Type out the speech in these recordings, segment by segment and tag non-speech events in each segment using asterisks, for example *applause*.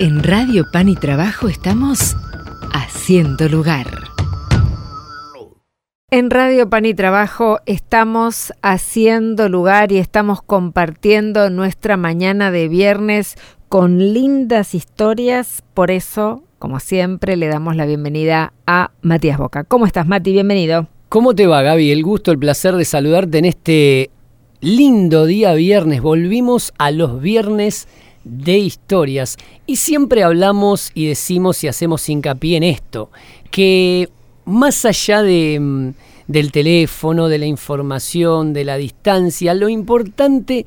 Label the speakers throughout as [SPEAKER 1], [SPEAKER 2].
[SPEAKER 1] En Radio Pan y Trabajo estamos haciendo lugar.
[SPEAKER 2] En Radio Pan y Trabajo estamos haciendo lugar y estamos compartiendo nuestra mañana de viernes con lindas historias. Por eso, como siempre, le damos la bienvenida a Matías Boca. ¿Cómo estás, Mati? Bienvenido.
[SPEAKER 3] ¿Cómo te va, Gaby? El gusto, el placer de saludarte en este lindo día viernes. Volvimos a los viernes de historias. Y siempre hablamos y decimos y hacemos hincapié en esto, que más allá de, mm, del teléfono, de la información, de la distancia, lo importante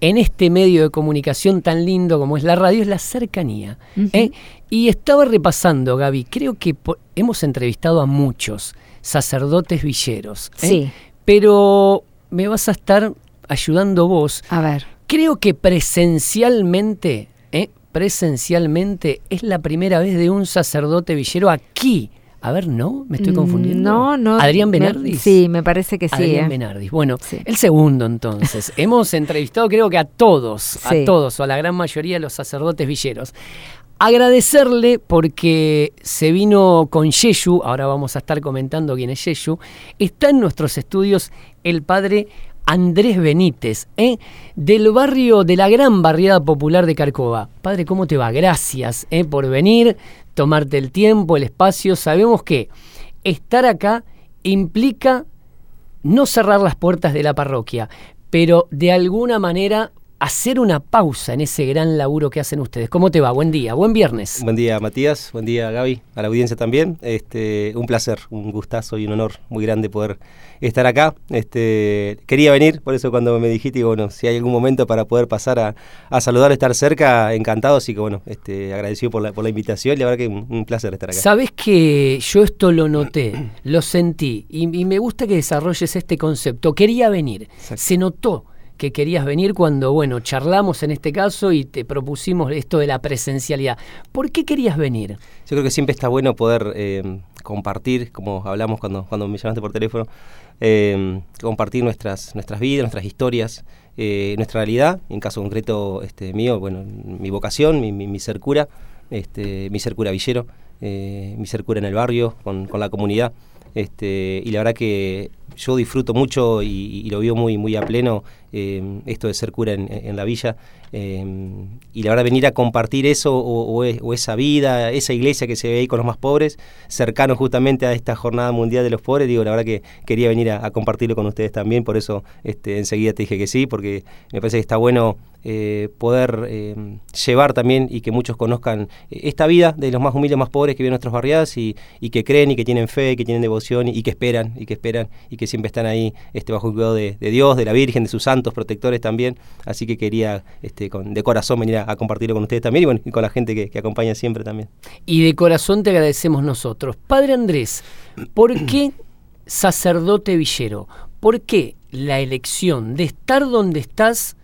[SPEAKER 3] en este medio de comunicación tan lindo como es la radio es la cercanía. ¿eh? Y estaba repasando, Gaby, creo que hemos entrevistado a muchos sacerdotes villeros. ¿eh?
[SPEAKER 2] Sí.
[SPEAKER 3] Pero me vas a estar ayudando vos.
[SPEAKER 2] A ver
[SPEAKER 3] Creo que presencialmente, ¿eh? presencialmente es la primera vez de un sacerdote villero aquí. A ver, ¿no? ¿Me estoy mm, confundiendo?
[SPEAKER 2] No, no.
[SPEAKER 3] ¿Adrián Benardis?
[SPEAKER 2] sí, me parece que sí.
[SPEAKER 3] Adrián
[SPEAKER 2] ¿eh?
[SPEAKER 3] Benardis. Bueno, el segundo entonces. *laughs* Hemos entrevistado creo que a todos, a todos, o a la gran mayoría de los sacerdotes villeros. Agradecerle porque se vino con Yeshu, ahora vamos a estar comentando quién es Yeshu, está en nuestros estudios el padre Andrés Benítez, ¿eh? del barrio de la gran barriada popular de Carcova. Padre, ¿cómo te va? Gracias ¿eh? por venir, tomarte el tiempo, el espacio. Sabemos que estar acá implica no cerrar las puertas de la parroquia, pero de alguna manera hacer una pausa en ese gran laburo que hacen ustedes. ¿Cómo te va? Buen día, buen viernes.
[SPEAKER 4] Buen día, Matías, buen día, Gaby, a la audiencia también. Este, un placer, un gustazo y un honor muy grande poder estar acá. Este, quería venir, por eso cuando me dijiste, bueno, si hay algún momento para poder pasar a, a saludar, estar cerca, encantado, así que bueno, este, agradecido por la, por la invitación y la verdad que un, un placer estar acá.
[SPEAKER 3] Sabes que yo esto lo noté, lo sentí y, y, me gusta que desarrolles este concepto. Quería venir, se notó que querías venir cuando, bueno, charlamos en este caso y te propusimos esto de la presencialidad. ¿Por qué querías venir?
[SPEAKER 4] Yo creo que siempre está bueno poder eh, compartir, como hablamos cuando, cuando me llamaste por teléfono, eh, compartir nuestras, nuestras vidas, nuestras historias, eh, nuestra realidad, en caso concreto este, mío, bueno, mi vocación, mi, mi, ser cura, este, mi ser cura villero, mi ser cura en el barrio, con, con la comunidad. Este, y la verdad que yo disfruto mucho y, lo veo muy, muy a pleno eh, esto de ser cura en, la villa. Eh, y la verdad, venir a compartir eso o, o, esa vida, esa iglesia que se ve ahí con los más pobres, cercano justamente a esta Jornada Mundial de los Pobres, digo, la verdad que quería venir a, a compartirlo con ustedes también, por eso este, enseguida te dije que sí, porque me parece que está bueno eh, poder eh, llevar también y que muchos conozcan esta vida de los más humildes, más pobres que viven en nuestras barriadas y, y, que creen y que tienen fe, que tienen devoción y, y, que esperan, y que esperan y que siempre están ahí este, bajo el cuidado de, de Dios, de la Virgen, de sus santos protectores también. Así que quería este, con, de corazón venir a, a, compartirlo con ustedes también y, bueno, y con la gente que, que, acompaña siempre también.
[SPEAKER 3] Y de corazón te agradecemos nosotros. Padre Andrés, ¿por *clears throat* qué sacerdote villero? ¿Por qué la elección de estar donde estás?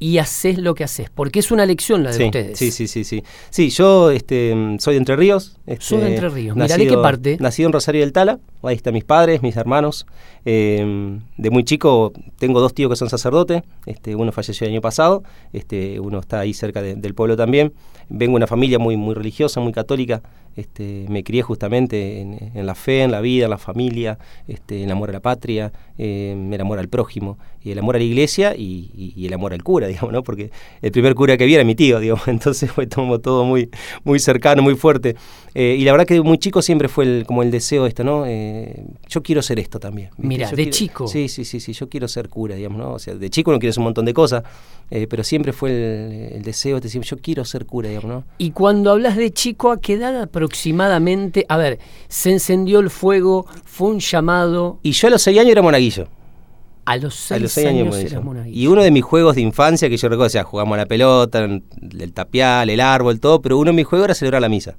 [SPEAKER 3] Y haces lo que haces, porque es una lección la de
[SPEAKER 4] sí,
[SPEAKER 3] ustedes.
[SPEAKER 4] Sí, sí, sí, sí. Sí, yo este, soy de Entre Ríos. Este,
[SPEAKER 3] soy de Entre Ríos. Mira, ¿de qué parte?
[SPEAKER 4] Nacido en Rosario del Tala, ahí están mis padres, mis hermanos. Eh, de muy chico tengo dos tíos que son sacerdotes, este, uno falleció el año pasado, este, uno está ahí cerca de, del pueblo también. Vengo de una familia muy, religiosa, muy católica. Este, me crié justamente en, la fe, en la vida, en la familia, este, el amor a la patria, eh, el amor al prójimo, y el amor a la iglesia y, el amor al cura, *laughs* digamos, ¿no? Porque el primer cura que vi era mi tío, digamos, *laughs* entonces fue todo, muy, cercano, muy fuerte. Eh, y la verdad que muy chico siempre fue como el deseo esto, ¿no? Eh, yo quiero ser esto también.
[SPEAKER 3] Mira,
[SPEAKER 4] yo
[SPEAKER 3] de
[SPEAKER 4] quiero,
[SPEAKER 3] chico.
[SPEAKER 4] Sí, sí, sí, sí, yo quiero ser cura, digamos, ¿no? O sea, de chico uno quiere hacer un montón de cosas, eh, pero siempre fue el, el, deseo de decir, yo quiero ser cura, digamos, ¿no?
[SPEAKER 3] Y cuando hablas de chico, ¿a qué edad aproximadamente? A ver, se encendió el fuego, fue un llamado.
[SPEAKER 4] Y yo a los seis años era monaguillo.
[SPEAKER 3] A los seis, a los seis años, años era monaguillo.
[SPEAKER 4] Y uno de mis juegos de infancia que yo recuerdo, o sea, jugamos a la pelota, el tapial, el árbol, todo, pero uno de mis juegos era celebrar la misa.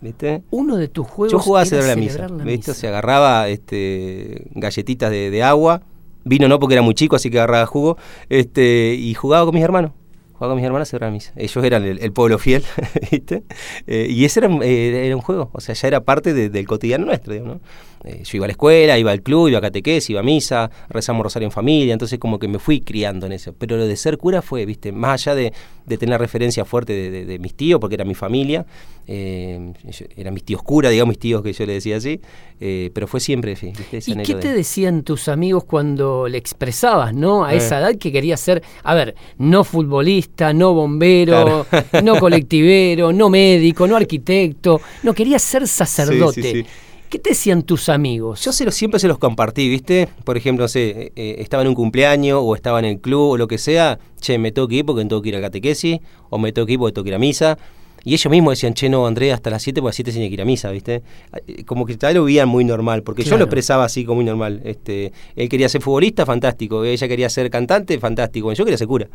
[SPEAKER 4] ¿Viste?
[SPEAKER 3] Uno de tus juegos
[SPEAKER 4] Yo jugaba a celebrar la misa, la ¿viste? Misa. O sea, agarraba este, galletitas de, de, agua, vino no porque era muy chico, así que agarraba jugo, este, y jugaba con mis hermanos. Jugaba con mis hermanos a celebrar la misa. Ellos eran el, el pueblo fiel, *laughs* ¿viste? Eh, y ese era, eh, era, un juego, o sea, ya era parte de, del cotidiano nuestro, digamos, ¿no? Eh, yo iba a la escuela, iba al club, iba a catequés, iba a misa, rezamos rosario en familia, entonces como que me fui criando en eso. Pero lo de ser cura fue, viste, más allá de, tener referencia fuerte de, mis tíos, porque era mi familia, eh, eran mis tíos cura, digamos mis tíos que yo le decía así, eh, pero fue siempre, ¿viste?
[SPEAKER 3] ¿Y qué te decían tus amigos cuando le expresabas, no? A esa edad que querías ser, a ver, no futbolista, no bombero, no *laughs* colectivero, no médico, no arquitecto, no, querías ser sacerdote. ¿Qué te decían tus amigos?
[SPEAKER 4] Yo se siempre se los compartí, ¿viste? Por ejemplo, no sé, eh, eh, estaba en un cumpleaños o estaba en el club o lo que sea, che, me tengo que ir porque tengo que ir a catequesis, o me tengo que ir porque tengo que ir a misa. Y ellos mismos decían, che, no, Andrés, hasta las 7, porque a las 7 tenía que ir a misa, ¿viste? Eh, como que tal lo veían muy normal, porque yo lo expresaba así como muy normal. Este, él quería ser futbolista, fantástico. Ella quería ser cantante, fantástico. Yo quería ser cura.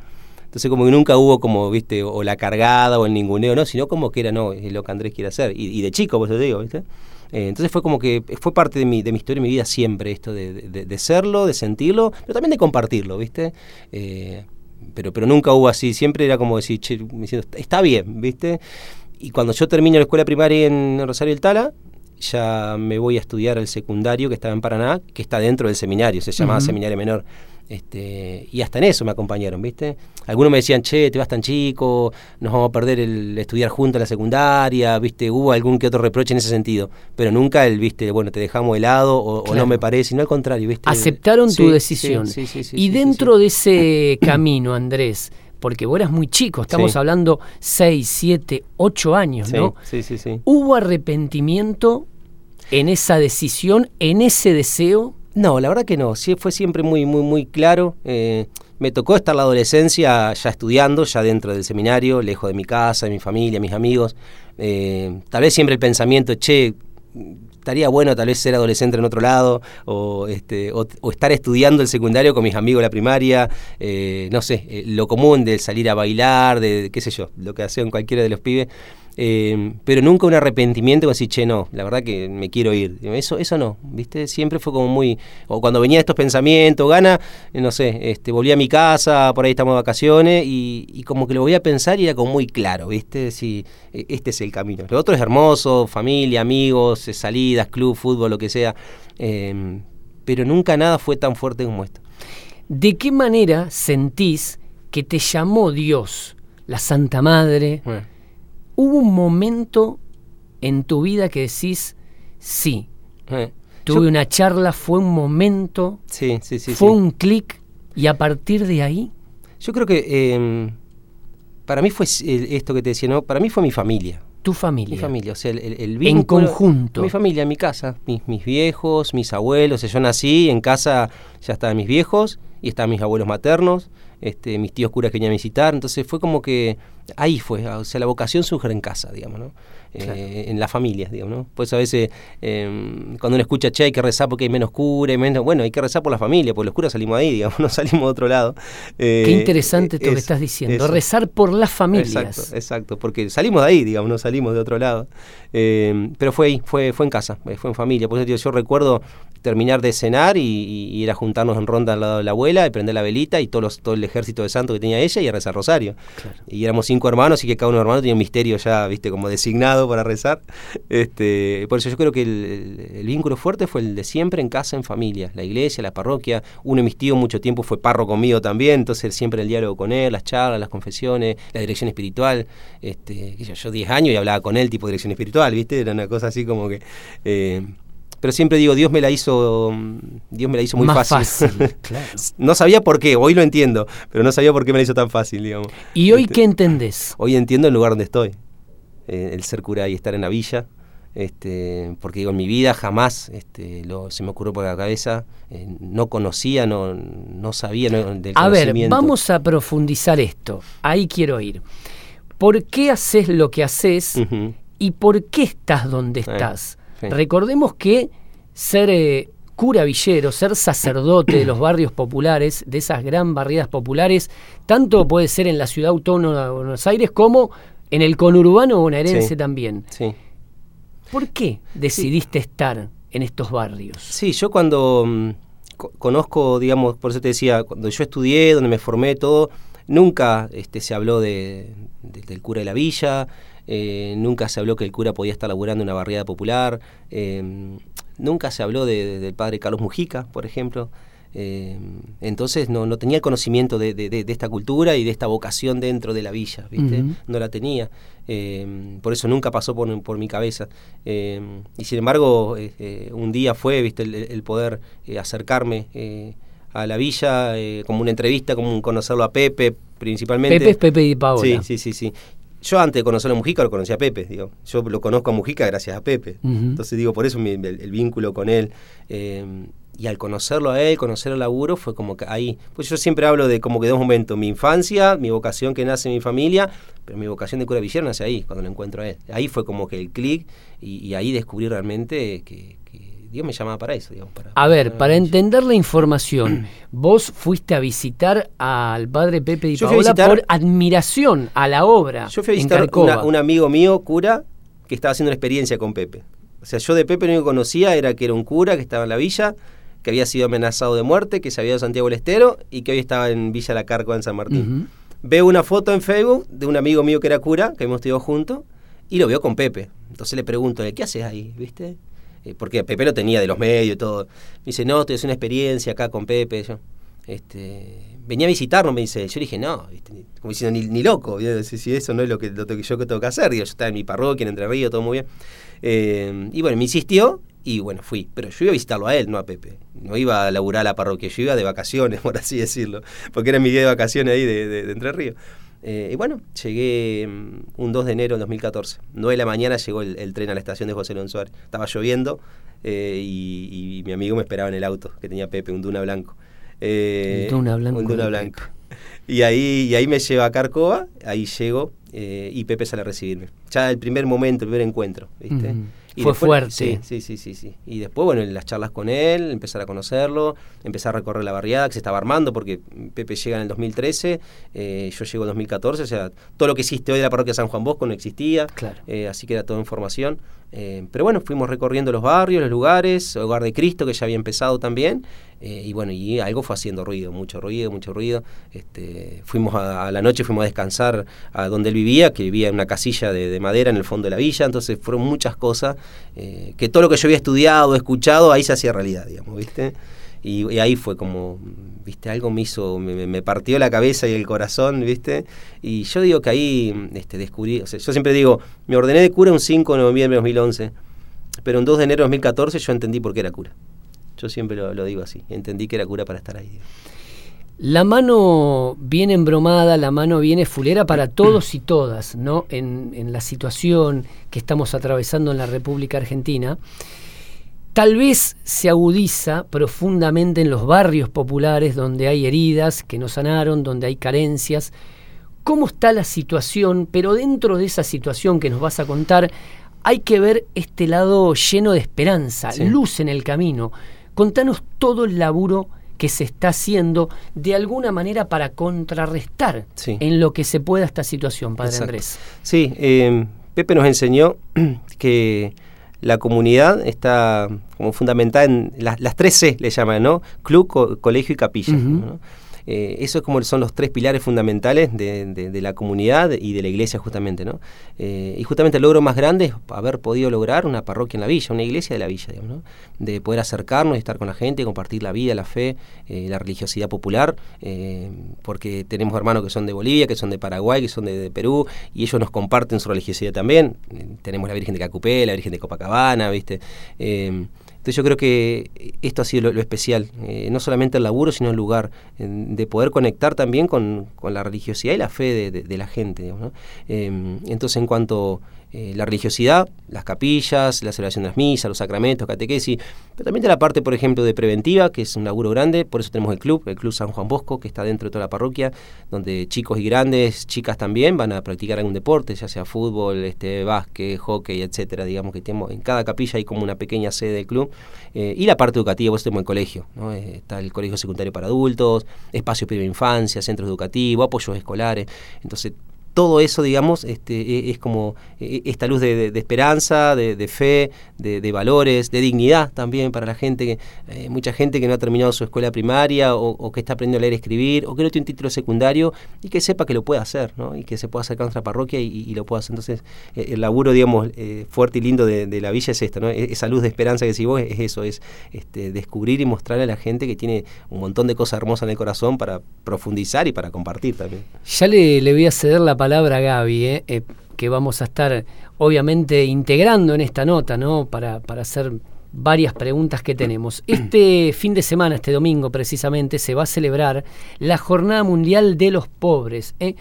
[SPEAKER 4] Entonces como que nunca hubo como, viste, o la cargada o el ninguneo, no, sino como que era, no, es lo que Andrés quiere hacer. Y, y de chico, pues te digo, ¿viste? Eh, entonces fue como que fue parte de mi, de mi historia y mi vida siempre esto de, serlo, de sentirlo, pero también de compartirlo, ¿viste? Eh, pero, pero nunca hubo así, siempre era como decir, che, diciendo, está bien, ¿viste? Y cuando yo termino la escuela primaria en Rosario del Tala, ya me voy a estudiar al secundario que estaba en Paraná, que está dentro del seminario, se llamaba Seminario Menor. Este, y hasta en eso me acompañaron, ¿viste? Algunos me decían, che, te vas tan chico, nos vamos a perder el estudiar juntos la secundaria, ¿viste? Hubo algún que otro reproche en ese sentido, pero nunca el, ¿viste? Bueno, te dejamos helado o, o no me parece, sino al contrario, ¿viste?
[SPEAKER 3] Aceptaron tu decisión. y dentro de ese *clears throat* camino, Andrés, porque vos eras muy chico, estamos hablando 6, 7, 8 años, ¿no?
[SPEAKER 4] Sí, sí, sí.
[SPEAKER 3] ¿Hubo arrepentimiento en esa decisión, en ese deseo?
[SPEAKER 4] No, la verdad que no. Sí, fue siempre muy, muy, muy claro. Eh, me tocó estar la adolescencia ya estudiando, ya dentro del seminario, lejos de mi casa, de mi familia, mis amigos. Eh, tal vez siempre el pensamiento, che, estaría bueno tal vez ser adolescente en otro lado, o, este, o, estar estudiando el secundario con mis amigos de la primaria, eh, no sé, lo común de salir a bailar, de qué sé yo, lo que hacen cualquiera de los pibes. Eh, pero nunca un arrepentimiento así, che, no, la verdad que me quiero ir. Eso, eso no, ¿viste? Siempre fue como muy. O cuando venía estos pensamientos, gana, eh, no sé, este, volví a mi casa, por ahí estamos de vacaciones, y, como que lo voy a pensar y era como muy claro, ¿viste? Si e, este es el camino. Lo otro es hermoso, familia, amigos, eh, salidas, club, fútbol, lo que sea. pero nunca nada fue tan fuerte como esto.
[SPEAKER 3] ¿De qué manera sentís que te llamó Dios, la Santa Madre? ¿Hubo un momento en tu vida que decís, sí, eh, tuve una charla, fue un momento,
[SPEAKER 4] sí, sí, sí,
[SPEAKER 3] fue un clic y a partir de ahí?
[SPEAKER 4] Yo creo que em, para mí fue esto que te decía, ¿no? Para mí fue mi familia.
[SPEAKER 3] Tu familia.
[SPEAKER 4] Mi familia, o sea, el, el,
[SPEAKER 3] En conjunto.
[SPEAKER 4] Mi familia, mi casa, mis, mis viejos, mis abuelos. yo nací, en casa ya estaban mis viejos y estaban mis abuelos maternos, este, mis tíos curas que venían a visitar. Entonces fue como que ahí fue, o sea, la vocación surge en casa, digamos, ¿no? Eh, en la familia, digamos, ¿no? Pues a veces em, cuando uno escucha, che, hay que rezar porque hay menos cura, y menos, bueno, hay que rezar por la familia, porque los curas salimos ahí, digamos, *laughs* no salimos de otro lado.
[SPEAKER 3] Eh, Qué interesante esto que estás diciendo, rezar por las familias.
[SPEAKER 4] Exacto, exacto, porque salimos de ahí, digamos, no salimos de otro lado. Em, pero fue ahí, fue, fue en casa, eh, fue en familia. Por eso yo recuerdo terminar de cenar y, ir a juntarnos en ronda al lado de la abuela y prender la velita y todo, todo el ejército de santo que tenía ella y a rezar rosario. Y éramos cinco hermanos y que cada uno de hermanos tenía un misterio ya, viste, como designado para rezar. Este, por eso yo creo que el, vínculo fuerte fue el de siempre en casa, en familia, la iglesia, la parroquia. Uno de mis tíos mucho tiempo fue parro conmigo también, entonces siempre el diálogo con él, las charlas, las confesiones, la dirección espiritual. Este, yo, 10 años y hablaba con él tipo dirección espiritual, viste, era una cosa así como que... Eh, pero siempre digo, Dios me la hizo, Dios me la hizo muy fácil. *laughs* no sabía por qué, hoy lo entiendo, pero no sabía por qué me la hizo tan fácil, digamos.
[SPEAKER 3] ¿Y hoy este, qué entendés?
[SPEAKER 4] Hoy entiendo el lugar donde estoy, eh, el ser cura y estar en la villa, este, porque digo, en mi vida jamás este, lo, se me ocurrió por la cabeza, eh, no conocía, no, no sabía del
[SPEAKER 3] A ver, vamos a profundizar esto, ahí quiero ir. ¿Por qué haces lo que haces y por qué estás donde estás? Recordemos que ser eh, cura villero, ser sacerdote de los *coughs* barrios populares, de esas gran barriadas populares, tanto puede ser en la ciudad autónoma de Buenos Aires como en el conurbano bonaerense también.
[SPEAKER 4] Sí.
[SPEAKER 3] ¿Por qué decidiste estar en estos barrios?
[SPEAKER 4] Sí, yo cuando mm, conozco, digamos, por eso te decía, cuando yo estudié, donde me formé, todo, nunca este, se habló de, del cura de la villa, nunca se habló que el cura podía estar laburando en una barriada popular, nunca se habló del padre Carlos Mujica, por ejemplo. Eh, entonces no, no, tenía el conocimiento de, de, esta cultura y de esta vocación dentro de la villa, ¿viste? No la tenía. Eh, por eso nunca pasó por, por mi cabeza. Eh, y sin embargo, un día fue, ¿viste? El, poder acercarme a la villa, como una entrevista, como un conocerlo a Pepe, principalmente.
[SPEAKER 3] Pepe es Pepe y Paola.
[SPEAKER 4] Sí, sí, sí, sí. Yo antes de conocerlo a Mujica lo conocía a Pepe, digo. Yo lo conozco a Mujica gracias a Pepe. Entonces digo, por eso el, el, vínculo con él y al conocerlo a él, conocer el laburo, fue como que ahí, pues yo siempre hablo de como que dos momentos, mi infancia, mi vocación que nace en mi familia, pero mi vocación de cura villero nace ahí, cuando lo encuentro a él. Ahí fue como que el clic y, ahí descubrí realmente que, Dios me llamaba para eso. Digamos,
[SPEAKER 3] para, a ver, para, entender la información, *clears throat* vos fuiste a visitar al padre Pepe Di Paola por admiración a la obra.
[SPEAKER 4] Yo fui a visitar un amigo mío, cura, que estaba haciendo una experiencia con Pepe. O sea, yo de Pepe lo único que conocía era que era un cura que estaba en la villa, que había sido amenazado de muerte, que se había ido a Santiago del Estero y que hoy estaba en Villa La Carco en San Martín. Veo una foto en Facebook de un amigo mío que era cura, que hemos estudiado juntos, y lo veo con Pepe. Entonces le pregunto, ¿qué haces ahí? ¿Viste? Eh, porque Pepe lo tenía de los medios y todo. Me dice, no, estoy haciendo una experiencia acá con Pepe. Yo, este, venía a visitarnos, me dice. Yo dije, no, como diciendo, ni, loco. Si, eso no es lo que, lo que yo tengo que hacer. Digo, yo estaba en mi parroquia, en Entre Ríos, todo muy bien. Eh, y bueno, me insistió y bueno, fui. Pero yo iba a visitarlo a él, no a Pepe. No iba a laburar a la parroquia, yo iba de vacaciones, *laughs* por así decirlo. Porque era mi día de vacaciones ahí de, Entre Ríos. Eh, y bueno, llegué mm, un 2 de enero de 2014. 9 de la mañana llegó el, tren a la estación de José León Suárez. Estaba lloviendo eh, y, mi amigo me esperaba en el auto que tenía Pepe, un Duna blanco.
[SPEAKER 3] Eh, un Duna blanco.
[SPEAKER 4] Un Duna blanco. *laughs* Y ahí, y ahí me lleva a Carcova, ahí llego y Pepe sale a recibirme. Ya el primer momento, el primer encuentro, ¿viste?
[SPEAKER 3] Fue fuerte.
[SPEAKER 4] Sí, sí, sí, sí. Y después, bueno, en las charlas con él, empezar a conocerlo, empezar a recorrer la barriada que se estaba armando, porque Pepe llega en el 2013, eh, yo llego en 2014, o sea, todo lo que existe hoy de la parroquia San Juan Bosco no existía,
[SPEAKER 3] claro.
[SPEAKER 4] Eh, así que era toda información. Eh, pero bueno, fuimos recorriendo los barrios, los lugares, Hogar de Cristo, que ya había empezado también, eh, y bueno, y algo fue haciendo ruido, mucho ruido, mucho ruido. Este, fuimos a, la noche, fuimos a descansar a donde él vivía, que vivía en una casilla de, madera en el fondo de la villa, entonces fueron muchas cosas, eh, que todo lo que yo había estudiado, escuchado, ahí se hacía realidad, digamos, ¿viste? Y, ahí fue como, viste, algo me hizo, me, partió la cabeza y el corazón, viste. Y yo digo que ahí este, descubrí, o sea, yo siempre digo, me ordené de cura un 5 de noviembre de 2011, pero un 2 de enero de 2014 yo entendí por qué era cura. Yo siempre lo, digo así, entendí que era cura para estar ahí.
[SPEAKER 3] La mano viene embromada, la mano viene fulera para todos y todas, ¿no? En, en la situación que estamos atravesando en la República Argentina tal vez se agudiza profundamente en los barrios populares donde hay heridas que no sanaron, donde hay carencias. ¿Cómo está la situación? Pero dentro de esa situación que nos vas a contar, hay que ver este lado lleno de esperanza, luz en el camino. Contanos todo el laburo que se está haciendo de alguna manera para contrarrestar en lo que se pueda esta situación, Padre Andrés.
[SPEAKER 4] Sí, eh, Pepe nos enseñó *clears throat* que la comunidad está como fundamentada en las, tres C, le llaman, ¿no? Club, colegio y capilla. Eh, eso es como son los tres pilares fundamentales de, la comunidad y de la iglesia justamente, ¿no? Eh, y justamente el logro más grande es haber podido lograr una parroquia en la villa, una iglesia de la villa, digamos, ¿no? De poder acercarnos y estar con la gente, compartir la vida, la fe, eh, la religiosidad popular, porque tenemos hermanos que son de Bolivia, que son de Paraguay, que son de, Perú, y ellos nos comparten su religiosidad también. tenemos la Virgen de Cacupé, la Virgen de Copacabana, ¿viste? Entonces yo creo que esto ha sido lo, especial, eh, no solamente el laburo, sino el lugar, de poder conectar también con, la religiosidad y la fe de, la gente. Em, entonces en cuanto eh, la religiosidad, las capillas, la celebración de las misas, los sacramentos, catequesis, pero también de la parte, por ejemplo, de preventiva, que es un laburo grande, por eso tenemos el club, el Club San Juan Bosco, que está dentro de toda la parroquia, donde chicos y grandes, chicas también, van a practicar algún deporte, ya sea fútbol, este, básquet, hockey, etcétera, digamos que tenemos, en cada capilla hay como una pequeña sede del club, eh, y la parte educativa, pues tenemos el colegio, ¿no? Eh, está el colegio secundario para adultos, espacios para infancia, centros educativos, apoyos escolares, entonces todo eso, digamos, este, e, es como e, esta luz de, esperanza, de, fe, de, valores, de dignidad también para la gente, eh, mucha gente que no ha terminado su escuela primaria o, que está aprendiendo a leer y escribir o que no tiene un título secundario y que sepa que lo puede hacer, ¿no? Y que se pueda acercar a nuestra parroquia y, lo pueda hacer. Entonces, eh, el laburo, digamos, eh, fuerte y lindo de, la villa es esto, ¿no? E, esa luz de esperanza que si vos es, eso, es este, descubrir y mostrarle a la gente que tiene un montón de cosas hermosas en el corazón para profundizar y para compartir también.
[SPEAKER 3] Ya le, le voy a ceder la palabra Gaby, ¿eh? Eh, que vamos a estar obviamente integrando en esta nota, ¿no? Para, para hacer varias preguntas que tenemos. *clears throat* Este fin de semana, este domingo precisamente, se va a celebrar la Jornada Mundial de los Pobres. ¿eh?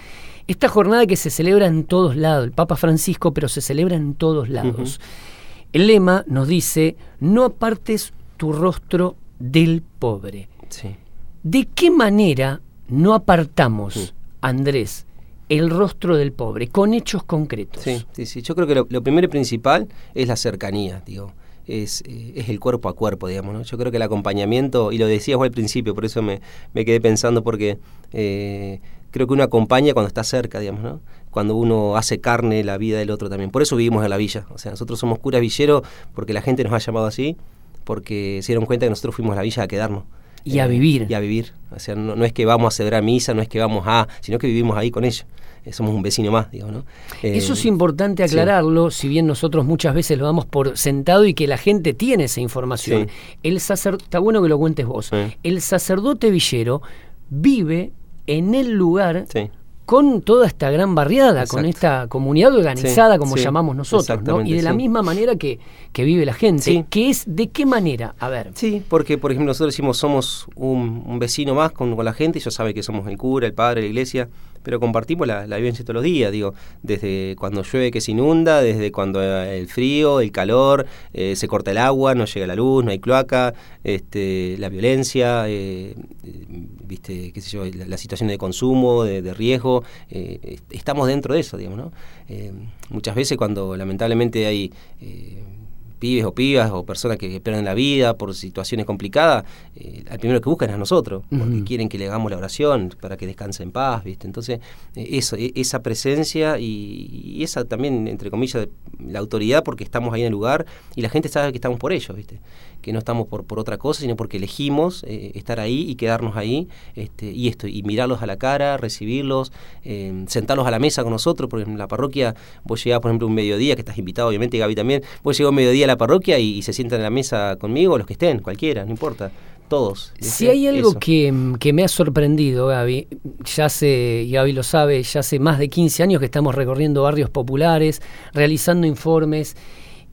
[SPEAKER 3] Esta jornada que se celebra en todos lados, el Papa Francisco, pero se celebra en todos lados. El lema nos dice, no apartes tu rostro del pobre. ¿De qué manera no apartamos, Andrés, el rostro del pobre, con hechos concretos.
[SPEAKER 4] Sí, sí, sí. Yo creo que lo, primero y principal es la cercanía, digo. Es, eh, es, el cuerpo a cuerpo, digamos. ¿no? Yo creo que el acompañamiento, y lo decías vos al principio, por eso me, quedé pensando, porque eh, creo que uno acompaña cuando está cerca, digamos, ¿no? cuando uno hace carne la vida del otro también. Por eso vivimos en la villa. O sea, nosotros somos cura villero porque la gente nos ha llamado así, porque se dieron cuenta que nosotros fuimos a la villa a quedarnos.
[SPEAKER 3] Y a vivir.
[SPEAKER 4] Y a vivir. O sea, no, es que vamos a celebrar misa, no es que vamos a, sino que vivimos ahí con ellos. Eh, somos un vecino más, digo, ¿no?
[SPEAKER 3] Eso es eh, importante aclararlo, si bien nosotros muchas veces lo damos por sentado y que la gente tiene esa información. El sacerdote, está bueno que lo cuentes vos. El sacerdote villero vive en el lugar con toda esta gran barriada, con esta comunidad organizada, como llamamos nosotros, ¿no? Y de la misma manera que, que vive la gente, que es de qué manera, a ver.
[SPEAKER 4] Sí, porque por ejemplo nosotros decimos somos un, vecino más con, con la gente, y ellos saben que somos el cura, el padre, la iglesia, pero compartimos la, vivencia todos los días, digo, desde cuando llueve que se inunda, desde cuando el frío, el calor, eh, se corta el agua, no llega la luz, no hay cloaca, este, la violencia, eh, viste, qué sé yo, la, situación de consumo, de, riesgo, eh, estamos dentro de eso, digamos, ¿no? muchas veces cuando lamentablemente hay pibes o pibas o personas que pierden la vida por situaciones complicadas, eh, al primero que buscan es a nosotros, porque quieren que le hagamos la oración para que descanse en paz, ¿viste? Entonces, eh, eso, e, esa presencia y, esa también, entre comillas, la autoridad, porque estamos ahí en el lugar y la gente sabe que estamos por ellos, ¿viste? Que no estamos por, por otra cosa, sino porque elegimos eh, estar ahí y quedarnos ahí, este, y esto, y mirarlos a la cara, recibirlos, sentarlos a la mesa con nosotros, porque en la parroquia vos llegás, por ejemplo, un mediodía, que estás invitado, obviamente, Gaby también, vos llegás un mediodía la parroquia y, se sientan en la mesa conmigo, los que estén, cualquiera, no importa todos.
[SPEAKER 3] Si hay algo que, me ha sorprendido, Gaby, ya hace, Gaby lo sabe, ya hace más de 15 años que estamos recorriendo barrios populares, realizando informes,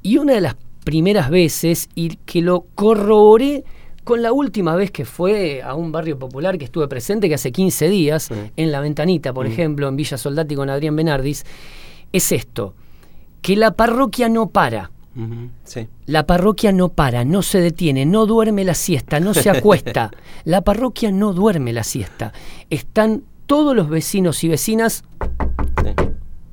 [SPEAKER 3] y una de las primeras veces, y que lo corroboré con la última vez que fue a un barrio popular que estuve presente, que hace 15 días, en La Ventanita, por mm. ejemplo, en Villa Soldati con Adrián Benardis, es esto, que la parroquia no para la parroquia no para, no se detiene, no duerme la siesta, no se acuesta. *laughs* la parroquia no duerme la siesta. Están todos los vecinos y vecinas.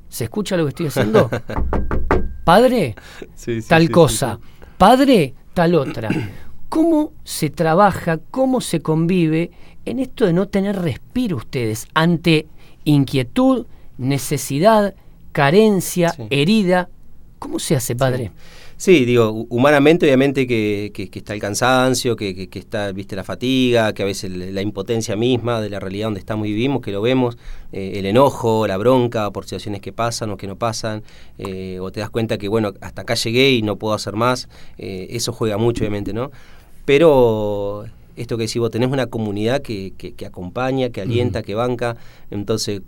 [SPEAKER 3] ¿Se escucha lo que estoy haciendo? *laughs* Padre, *laughs* tal cosa. Padre, tal otra. *clears throat* ¿Cómo se trabaja, cómo se convive en esto de no tener respiro ustedes ante inquietud, necesidad, carencia, herida, ¿Cómo se hace, padre?
[SPEAKER 4] Sí, digo, humanamente obviamente que, está el cansancio, que, está, viste, la fatiga, que a veces la impotencia misma de la realidad donde estamos y vivimos, que lo vemos, eh, el enojo, la bronca por situaciones que pasan o que no pasan, eh, o te das cuenta que, bueno, hasta acá llegué y no puedo hacer más, eh, eso juega mucho obviamente, ¿no? Pero esto que decís vos, tenés una comunidad que, que, acompaña, que alienta, que banca, entonces,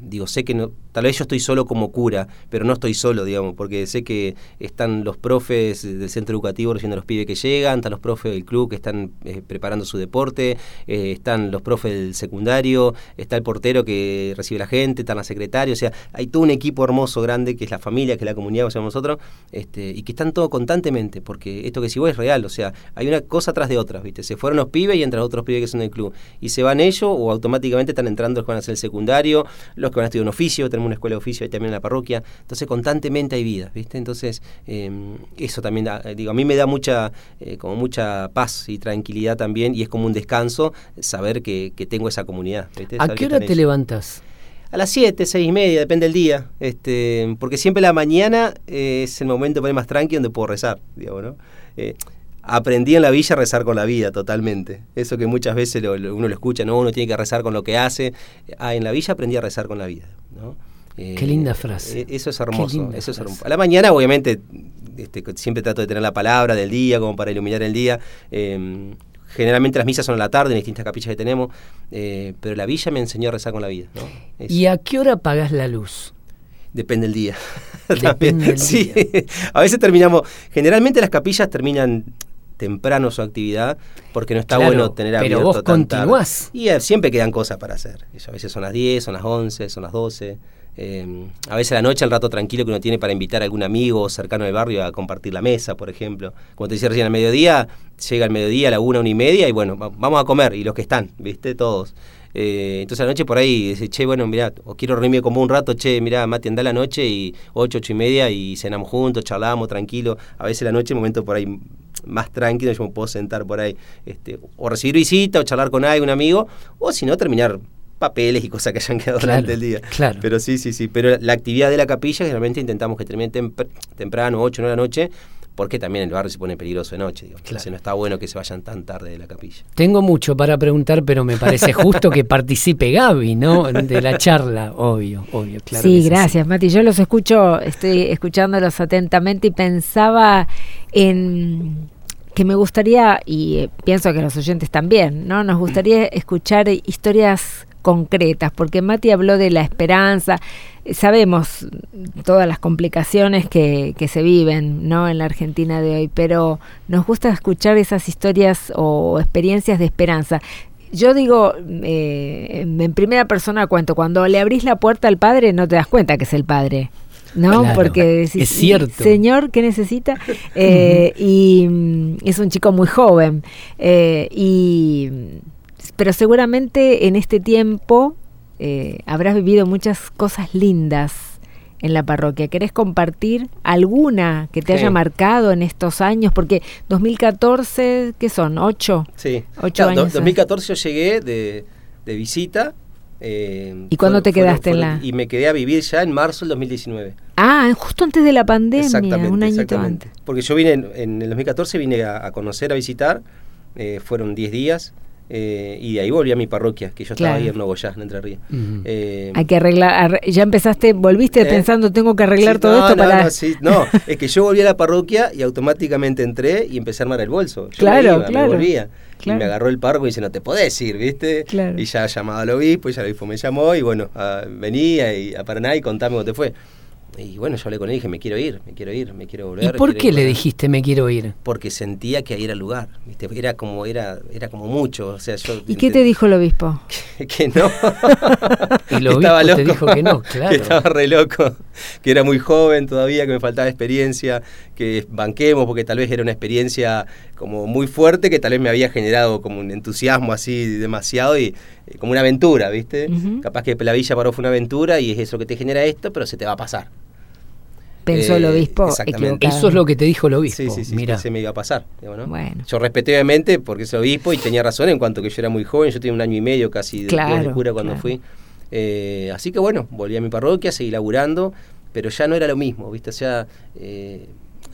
[SPEAKER 4] digo, sé que no, Tal vez yo estoy solo como cura, pero no estoy solo, digamos, porque sé que están los profes del centro educativo recibiendo a los pibes que llegan, están los profes del club que están eh, preparando su deporte, eh, están los profes del secundario, está el portero que recibe a la gente, están la secretaria, o sea, hay todo un equipo hermoso, grande, que es la familia, que es la comunidad, que nosotros, este, y que están todo constantemente, porque esto que si vos es real, o sea, hay una cosa tras de otra, ¿viste? Se fueron los pibes y entran otros pibes que son del club, y se van ellos o automáticamente están entrando los que van a hacer el secundario, los que van a estudiar un oficio, tenemos una escuela de oficio y también en la parroquia, entonces constantemente hay vida, ¿viste? Entonces, em, eso también, digo, a mí me da mucha, eh, como mucha paz y tranquilidad también, y es como un descanso saber que, tengo esa comunidad.
[SPEAKER 3] ¿A qué hora te levantas?
[SPEAKER 4] A las 7, 6 y media, depende del día. Este, porque siempre la mañana es el momento más tranqui donde puedo rezar, digamos, ¿no? Eh, aprendí en la villa a rezar con la vida totalmente. Eso que muchas veces uno lo escucha, no, uno tiene que rezar con lo que hace. Ah, en la villa aprendí a rezar con la vida. ¿no?
[SPEAKER 3] Qué linda eh, frase.
[SPEAKER 4] Eh, eso es hermoso. Eso es hermoso. A la mañana, obviamente, este, siempre trato de tener la palabra del día como para iluminar el día. Em, generalmente las misas son a la tarde en distintas capillas que tenemos, eh, pero la villa me enseñó a rezar con la vida.
[SPEAKER 3] ¿Y a qué hora pagas la luz?
[SPEAKER 4] Depende del día. *laughs* Depende del sí. *laughs* a veces terminamos, generalmente las capillas terminan temprano su actividad porque no está bueno tener abierto
[SPEAKER 3] pero vos continuás.
[SPEAKER 4] Y siempre quedan cosas para hacer. a veces son las 10, son las 11, son las 12. Eh, a veces a la noche, el rato tranquilo que uno tiene para invitar a algún amigo cercano del barrio a compartir la mesa, por ejemplo. Como te decía recién, al mediodía, llega el mediodía, a la una, una y media, y bueno, vamos a comer, y los que están, ¿viste? Todos. Eh, entonces a la noche por ahí dice, che, bueno, mirá, o quiero reunirme como un rato, che, mirá, Mati, anda la noche y ocho, ocho y media y cenamos juntos, charlamos tranquilo. A veces la noche, momento por ahí más tranquilo, yo me puedo sentar por ahí, este, o recibir visita, o charlar con algún amigo, o si no, terminar papeles y cosas que hayan quedado durante el día.
[SPEAKER 3] Claro.
[SPEAKER 4] Pero sí, sí, sí. Pero la actividad de la capilla generalmente intentamos que termine temprano, 8 o 9 de la noche, porque también el barrio se pone peligroso de noche. Digo. Entonces no está bueno que se vayan tan tarde de la capilla.
[SPEAKER 3] Tengo mucho para preguntar, pero me parece justo que *laughs* participe Gaby, ¿no? De la charla, obvio, obvio, claro.
[SPEAKER 2] Sí, gracias, Mati. Yo los escucho, estoy escuchándolos atentamente y pensaba en que me gustaría, y eh, pienso que los oyentes también, ¿no? Nos gustaría escuchar historias concretas, porque Mati habló de la esperanza, sabemos todas las complicaciones que, que, se viven ¿no? en la Argentina de hoy, pero nos gusta escuchar esas historias o experiencias de esperanza. Yo digo, eh, en primera persona cuento, cuando le abrís la puerta al padre no te das cuenta que es el padre. ¿no? Porque
[SPEAKER 3] es cierto.
[SPEAKER 2] Señor, ¿qué necesita? *laughs* Eh, y mm, es un chico muy joven. Eh, y pero seguramente en este tiempo eh, habrás vivido muchas cosas lindas en la parroquia. ¿Querés compartir alguna que te haya marcado en estos años? Porque 2014, ¿qué son? ¿Ocho?
[SPEAKER 4] Sí. Ocho años. 2014 yo llegué de, visita.
[SPEAKER 2] Eh, ¿Y cuándo te quedaste en la...?
[SPEAKER 4] Y me quedé a vivir ya en marzo del 2019.
[SPEAKER 2] Ah, justo antes de la pandemia,
[SPEAKER 4] exactamente,
[SPEAKER 2] un añito
[SPEAKER 4] exactamente.
[SPEAKER 2] antes.
[SPEAKER 4] Porque yo vine en, el 2014, vine a, conocer, a visitar, eh, fueron 10 días, eh, y de ahí volví a mi parroquia, que yo estaba ahí en Nogoyá, en Entre Ríos.
[SPEAKER 2] Eh, Hay que arreglar, ya empezaste, volviste eh, pensando, tengo que arreglar todo esto para...
[SPEAKER 4] No, no, *laughs* es que yo volví a la parroquia y automáticamente entré y empecé a armar el bolso.
[SPEAKER 2] claro, claro.
[SPEAKER 4] Me volvía. Y me agarró el párroco y dice, no te podés ir, ¿viste? Y ya llamado al obispo, y ya el obispo me llamó y bueno, venía y a Paraná y contame cómo te fue. Y bueno, yo hablé con él y dije, me quiero ir, me quiero ir, me quiero volver.
[SPEAKER 3] ¿Y por qué le dijiste, me quiero ir?
[SPEAKER 4] Porque sentía que ahí era el lugar, ¿viste? Era como, era, era como mucho, o sea, yo...
[SPEAKER 2] ¿Y qué te dijo el obispo? *laughs*
[SPEAKER 4] Que, no. *laughs*
[SPEAKER 3] y el obispo te dijo que no, *laughs* claro.
[SPEAKER 4] Que estaba re loco, que era muy joven todavía, que me faltaba experiencia, que banquemos, porque tal vez era una experiencia como muy fuerte, que tal vez me había generado como un entusiasmo así demasiado y eh, como una aventura, ¿viste? Capaz que la Villa Paró fue una aventura y es eso que te genera esto, pero se te va a pasar
[SPEAKER 2] pensó el eh, obispo.
[SPEAKER 3] Exactamente. Eso es lo que te dijo el obispo.
[SPEAKER 4] Sí, sí, sí, Mira. se me iba a pasar. bueno. Yo respeté obviamente porque es el obispo y tenía razón en cuanto que yo era muy joven, yo tenía un año y medio casi de, cura cuando fui. Eh, así que bueno, volví a mi parroquia, seguí laburando, pero ya no era lo mismo, ¿viste? O sea, eh,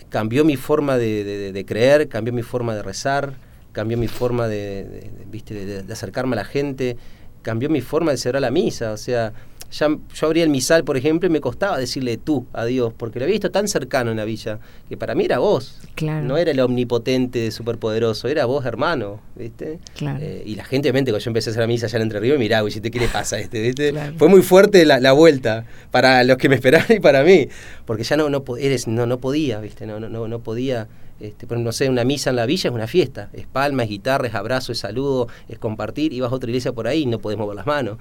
[SPEAKER 4] cambió mi forma de, creer, cambió mi forma de rezar, cambió mi forma de, ¿viste? de, acercarme a la gente, cambió mi forma de celebrar la misa, o sea, ya, yo abría el misal, por ejemplo, y me costaba decirle tú a Dios, porque lo había visto tan cercano en la villa, que para mí era vos. No era el omnipotente, superpoderoso, era vos, hermano, ¿viste? Eh, y la gente, obviamente, cuando yo empecé a hacer la misa allá en Entre Ríos, miraba, y ¿qué le pasa a este? ¿viste? Fue muy fuerte la, vuelta para los que me esperaban y para mí, porque ya no, no, eres, no, no podía, ¿viste? No, no, no, no podía. Este, no sé, una misa en la villa es una fiesta, es palma, es guitarra, es abrazo, es saludo, es compartir, y vas a otra iglesia por ahí y no podés mover las manos.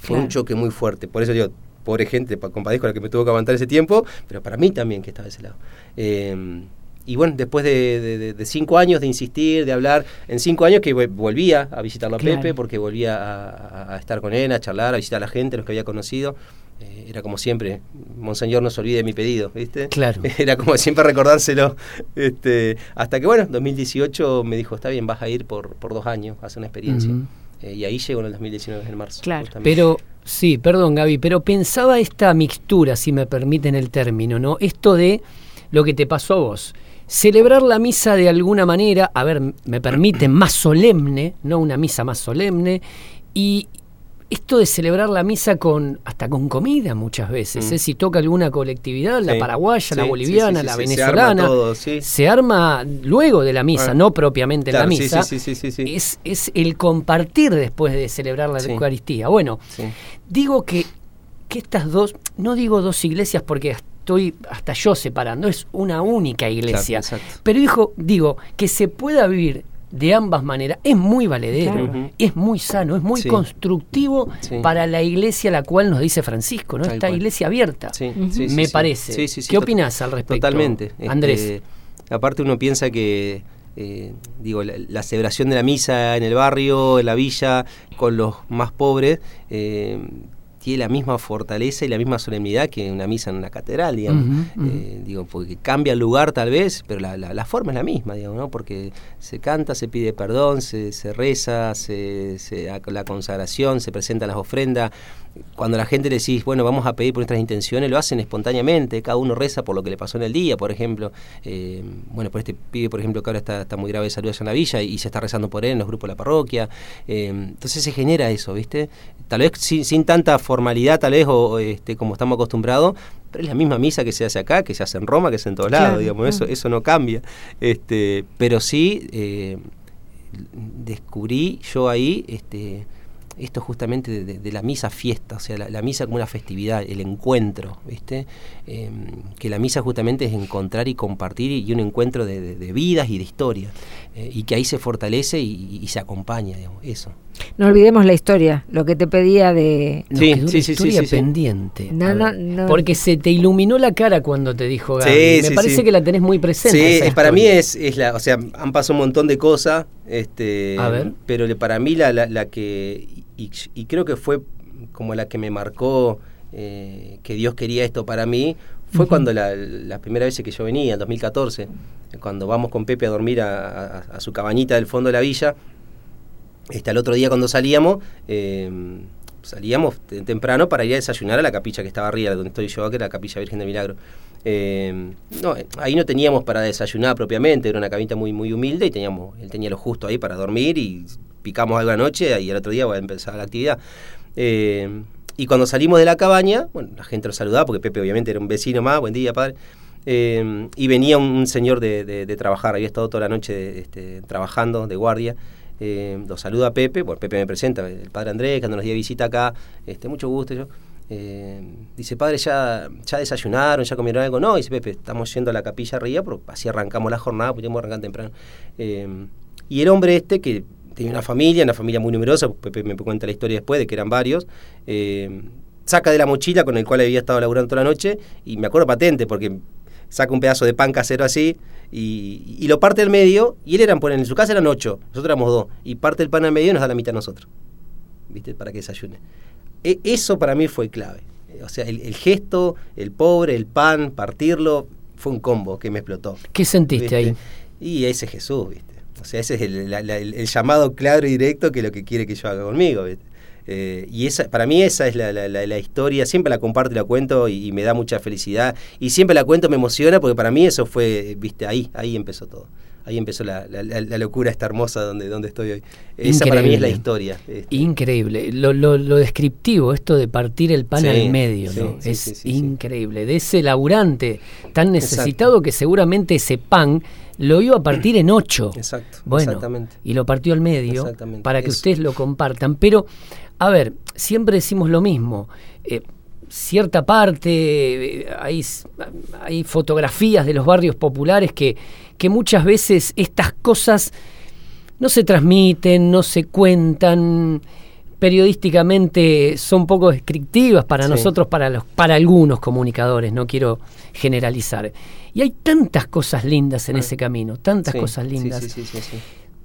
[SPEAKER 4] Fue un choque muy fuerte. Por eso yo, pobre gente, compadezco a la que me tuvo que aguantar ese tiempo, pero para mí también que estaba de ese lado. Em, y bueno, después de, cinco años de insistir, de hablar, en cinco años que volvía a visitarlo a Pepe, porque volvía a, estar con él, a charlar, a visitar a la gente, los que había conocido. Eh, era como siempre, Monseñor no se olvide de mi pedido, ¿viste?
[SPEAKER 3] Claro. *laughs*
[SPEAKER 4] Era como siempre recordárselo. Este, hasta que bueno, 2018 me dijo, está bien, vas a ir por, por dos años, a hacer una experiencia. Eh, y ahí llegó en el 2019, en marzo.
[SPEAKER 2] Claro.
[SPEAKER 3] Pero, sí, perdón Gaby, pero pensaba esta mixtura, si me permiten el término, ¿no? Esto de lo que te pasó a vos. Celebrar la misa de alguna manera, a ver, me permiten, más solemne, ¿no? Una misa más solemne. Y, esto de celebrar la misa con hasta con comida muchas veces, mm. ¿eh? si toca alguna colectividad, la paraguaya, la boliviana, la venezolana, se arma, luego de la misa, no propiamente en la misa, es, es el compartir después de celebrar la Eucaristía. Bueno, digo que, que estas dos, no digo dos iglesias porque estoy hasta yo separando, es una única iglesia, pero dijo, digo que se pueda vivir de ambas maneras es muy valedero, es muy sano, es muy constructivo para la iglesia a la cual nos dice Francisco, ¿no? Esta iglesia abierta, me parece. ¿Qué opinas al respecto?
[SPEAKER 4] Totalmente.
[SPEAKER 3] Andrés. Este,
[SPEAKER 4] aparte uno piensa que eh, digo, la, celebración de la misa en el barrio, en la villa, con los más pobres, eh, tiene la misma fortaleza y la misma solemnidad que una misa en una catedral, digamos. Eh, digo, porque cambia el lugar tal vez, pero la, la, forma es la misma, digamos, ¿no? Porque se canta, se pide perdón, se, se reza, se, se, la consagración, se presentan las ofrendas, cuando la gente le decís, bueno, vamos a pedir por nuestras intenciones, lo hacen espontáneamente, cada uno reza por lo que le pasó en el día, por ejemplo. Eh, bueno, por este pibe, por ejemplo, que ahora está, está muy grave de salud allá en la villa y, se está rezando por él en los grupos de la parroquia. Eh, entonces se genera eso, ¿viste? Tal vez sin, tanta formalidad, tal vez, o, este, como estamos acostumbrados, pero es la misma misa que se hace acá, que se hace en Roma, que se hace en todos lados, digamos, eso, eso no cambia. Este, pero sí eh, descubrí yo ahí este, esto justamente de, la misa fiesta, o sea, la, misa como una festividad, el encuentro, ¿viste? Em, que la misa justamente es encontrar y compartir y, un encuentro de, vidas y de historia, eh, y que ahí se fortalece y, se acompaña, digamos, eso.
[SPEAKER 2] No olvidemos la historia, lo que te pedía de...
[SPEAKER 3] sí, sí, sí, historia pendiente. No, no, no. Porque se te iluminó la cara cuando te dijo Gaby. Me parece que la tenés muy presente.
[SPEAKER 4] Sí, para mí es, es la, o sea, han pasado un montón de cosas, este, A ver. pero para mí la, la, la que y, creo que fue como la que me marcó eh, que Dios quería esto para mí, fue cuando la, la, primera vez que yo venía, en 2014, cuando vamos con Pepe a dormir a, su cabañita del fondo de la villa, este, al otro día cuando salíamos, eh, salíamos temprano para ir a desayunar a la capilla que estaba arriba, donde estoy yo, que era la capilla Virgen del Milagro. Eh, no, ahí no teníamos para desayunar propiamente, era una cabinita muy, muy humilde y teníamos, él tenía lo justo ahí para dormir y picamos algo anoche y el otro día voy a empezar la actividad. Eh, y cuando salimos de la cabaña, bueno, la gente lo saludaba porque Pepe obviamente era un vecino más, buen día, padre. Eh, y venía un, señor de, trabajar, había estado toda la noche este, trabajando de guardia. Eh, lo saluda a Pepe, bueno, Pepe me presenta, el padre Andrés, cuando nos dio visita acá, este, mucho gusto yo. dice, padre, ¿ya, ¿ya desayunaron? ¿Ya comieron algo? No, dice Pepe, estamos yendo a la capilla arriba, pero así arrancamos la jornada, podíamos arrancar temprano. y el hombre este, que tenía una familia, una familia muy numerosa, Pepe me cuenta la historia después de que eran varios, eh, saca de la mochila con el cual había estado laburando toda la noche, y me acuerdo patente porque saca un pedazo de pan casero así, y, lo parte al medio, y él eran, ponen, en su casa eran ocho, nosotros éramos dos, y parte el pan al medio y nos da la mitad a nosotros, ¿viste? Para que desayune. E, eso para mí fue clave. O sea, el, gesto, el pobre, el pan, partirlo, fue un combo que me explotó.
[SPEAKER 3] ¿Qué sentiste ahí?
[SPEAKER 4] Y ese Jesús, ¿viste? Sea, ese es el, llamado claro y directo que es lo que quiere que yo haga conmigo. Eh, y esa, para mí esa es la, historia, siempre la comparto y la cuento y, me da mucha felicidad. Y siempre la cuento, me emociona porque para mí eso fue, viste, ahí, ahí empezó todo. Ahí empezó la, locura esta hermosa donde, donde estoy hoy. Esa para mí es la historia.
[SPEAKER 3] Este. Increíble. Lo, descriptivo, esto de partir el pan al medio, es increíble. De ese laburante tan necesitado que seguramente ese pan lo iba a partir en ocho.
[SPEAKER 4] Exacto.
[SPEAKER 3] Bueno,
[SPEAKER 4] exactamente.
[SPEAKER 3] y lo partió al medio para que ustedes lo compartan. Pero, a ver, siempre decimos lo mismo. Eh, cierta parte, eh, hay, hay, fotografías de los barrios populares que, que muchas veces estas cosas no se transmiten, no se cuentan periodísticamente son poco descriptivas para nosotros, para los, para algunos comunicadores, no quiero generalizar. Y hay tantas cosas lindas en ah. ese camino, tantas cosas lindas.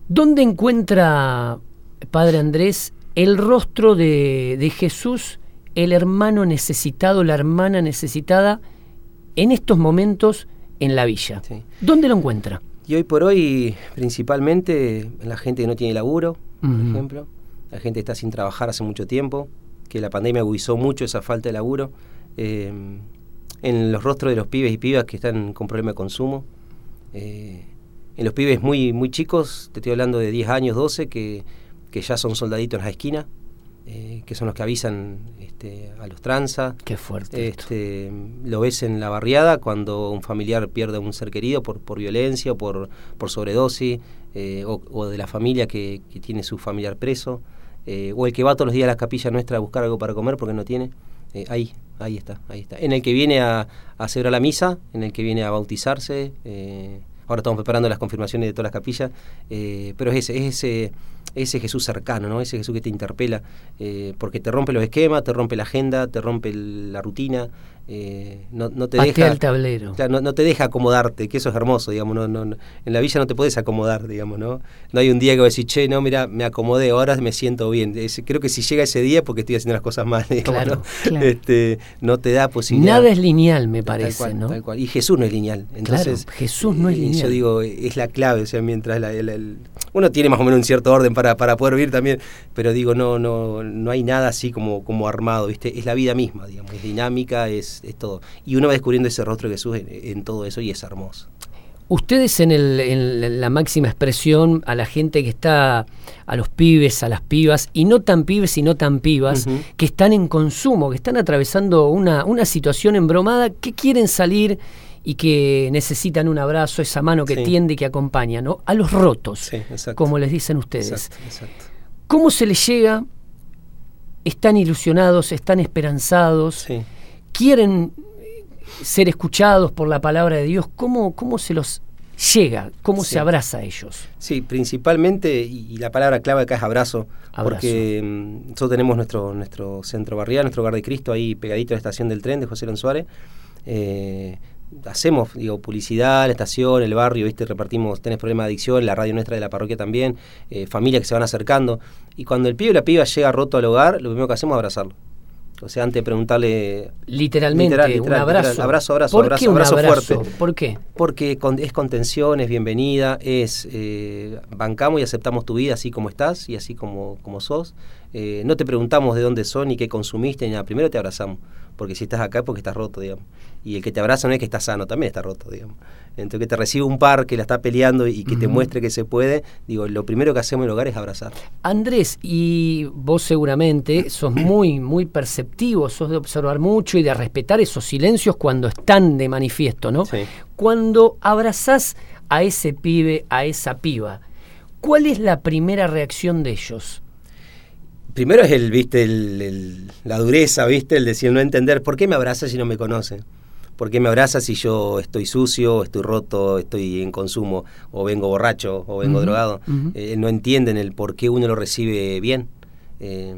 [SPEAKER 3] ¿Dónde encuentra, Padre Andrés, el rostro de, Jesús, el hermano necesitado, la hermana necesitada, en estos momentos en la villa? ¿Dónde lo encuentra?
[SPEAKER 4] Y hoy por hoy, principalmente en la gente que no tiene laburo, por ejemplo. la gente está sin trabajar hace mucho tiempo, que la pandemia agudizó mucho esa falta de laburo, eh, en los rostros de los pibes y pibas que están con problema de consumo, eh, en los pibes muy, muy chicos, te estoy hablando de 10 años, 12, que, que ya son soldaditos en la esquina, eh, que son los que avisan este, a los tranza.
[SPEAKER 3] Qué fuerte.
[SPEAKER 4] Este, lo ves en la barriada cuando un familiar pierde a un ser querido por, por violencia o por, por sobredosis, eh, o, de la familia que, que, tiene su familiar preso, eh, o el que va todos los días a la capilla nuestra a buscar algo para comer porque no tiene. ahí, ahí está, ahí está. En el que viene a, a celebrar la misa, en el que viene a bautizarse. Ahora estamos preparando las confirmaciones de todas las capillas, pero es ese, es ese ese Jesús cercano, ¿no? ese Jesús que te interpela, eh, porque te rompe los esquemas, te rompe la agenda, te rompe la rutina, eh, no, no, te deja
[SPEAKER 3] el tablero.
[SPEAKER 4] no, no, te deja acomodarte, que eso es hermoso, digamos, no, no, en la villa no te puedes acomodar, digamos, ¿no? No hay un día que decir, che, no, mira, me acomodé, ahora me siento bien. creo que si llega ese día porque estoy haciendo las cosas mal, *laughs*
[SPEAKER 3] claro,
[SPEAKER 4] ¿no? Este, no te da posibilidad.
[SPEAKER 3] Nada es lineal, me parece, ¿no?
[SPEAKER 4] Y Jesús no es lineal. Entonces,
[SPEAKER 3] Jesús no es lineal.
[SPEAKER 4] Yo digo, es la clave, o sea, mientras uno tiene más o menos un cierto orden para, para poder vivir también, pero digo, no, no, no hay nada así como, como armado, ¿viste? Es la vida misma, digamos, es dinámica, es, es todo. Y uno va descubriendo ese rostro de Jesús en, todo eso y es hermoso.
[SPEAKER 3] Ustedes en, el, en, la máxima expresión, a la gente que está, a los pibes, a las pibas, y no tan pibes y no tan pibas, que están en consumo, que están atravesando una, una situación embromada, que quieren salir y que necesitan un abrazo, esa mano que tiende y que acompaña, ¿no? A los rotos, como les dicen ustedes. ¿Cómo se les llega? ¿Están ilusionados? ¿Están esperanzados? ¿Quieren ser escuchados por la palabra de Dios? ¿Cómo, cómo se los llega? ¿Cómo se abraza a ellos?
[SPEAKER 4] Sí, principalmente, y, la palabra clave acá es abrazo, porque mm, nosotros tenemos nuestro, nuestro centro barrial, nuestro hogar de Cristo, ahí pegadito a la estación del tren de José Suárez. Eh, hacemos digo publicidad, la estación, el barrio, viste, repartimos, tenés problema de adicción, la radio nuestra de la parroquia también, eh, familias que se van acercando. Y cuando el pibe o la piba llega roto al hogar, lo primero que hacemos es abrazarlo. O sea, antes de preguntarle.
[SPEAKER 3] Literalmente, un abrazo.
[SPEAKER 4] abrazo, abrazo, ¿Por abrazo, qué un abrazo, fuerte.
[SPEAKER 3] ¿Por qué?
[SPEAKER 4] Porque es contención, es bienvenida, es eh, bancamos y aceptamos tu vida así como estás y así como, como sos. Eh, no te preguntamos de dónde son ni qué consumiste ni nada. Primero te abrazamos porque si estás acá es porque estás roto, digamos. Y el que te abraza no es que está sano, también está roto, digamos. Entonces que te recibe un par que la está peleando y que te muestre que se puede, digo, lo primero que hacemos en el hogar es abrazar.
[SPEAKER 3] Andrés, y vos seguramente sos muy, muy perceptivo, sos de observar mucho y de respetar esos silencios cuando están de manifiesto, ¿no?
[SPEAKER 4] Sí.
[SPEAKER 3] Cuando abrazás a ese pibe, a esa piba, ¿cuál es la primera reacción de ellos?
[SPEAKER 4] Primero es el, viste, la dureza, viste, el decir no entender por qué me abraza si no me conoce. ¿Por qué me abraza si yo estoy sucio, estoy roto, estoy en consumo, o vengo borracho, o vengo drogado? Eh, no entienden el por qué uno lo recibe bien. Eh,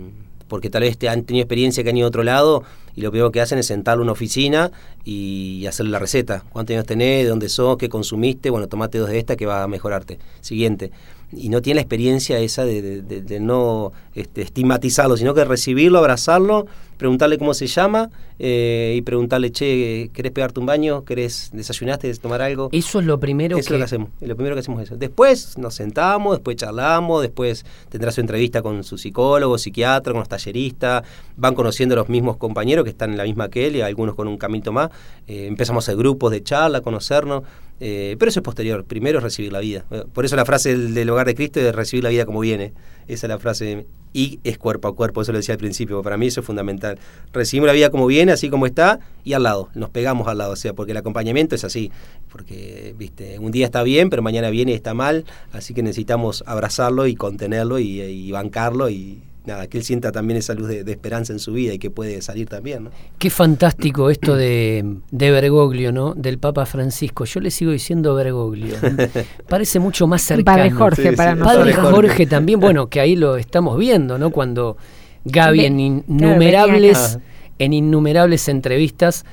[SPEAKER 4] porque tal vez te han tenido experiencia que han ido a otro lado y lo primero que hacen es sentarlo en una oficina y hacerle la receta. ¿Cuántos años tenés? ¿De dónde sos? ¿Qué consumiste? Bueno, tomate dos de esta que va a mejorarte. Siguiente y no tiene la experiencia esa de, no este, estigmatizarlo, sino que recibirlo, abrazarlo, preguntarle cómo se llama eh, y preguntarle, che, ¿querés pegarte un baño? ¿Querés desayunaste, tomar algo?
[SPEAKER 3] Eso es lo primero
[SPEAKER 4] eso que... es lo que hacemos, lo primero que hacemos es eso. Después nos sentamos, después charlamos, después tendrá su entrevista con su psicólogo, psiquiatra, con los talleristas, van conociendo a los mismos compañeros que están en la misma que él y algunos con un camino más, eh, empezamos a hacer grupos de charla, a conocernos, eh, pero eso es posterior, primero es recibir la vida. Por eso la frase del, hogar de Cristo es recibir la vida como viene. Esa es la frase. Y es cuerpo a cuerpo, eso lo decía al principio. Para mí eso es fundamental. Recibimos la vida como viene, así como está, y al lado. Nos pegamos al lado. O sea, porque el acompañamiento es así. Porque, viste, un día está bien, pero mañana viene y está mal. Así que necesitamos abrazarlo y contenerlo y, y bancarlo y nada, que él sienta también esa luz de, esperanza en su vida y que puede salir también. ¿no?
[SPEAKER 3] Qué fantástico *clears throat* esto de, de, Bergoglio, ¿no? Del Papa Francisco. Yo le sigo diciendo Bergoglio. *laughs* Parece mucho más cercano.
[SPEAKER 2] Padre Jorge para
[SPEAKER 3] nosotros. Padre Jorge también, bueno, *laughs* que ahí lo estamos viendo, ¿no? Cuando Gaby en innumerables, en innumerables entrevistas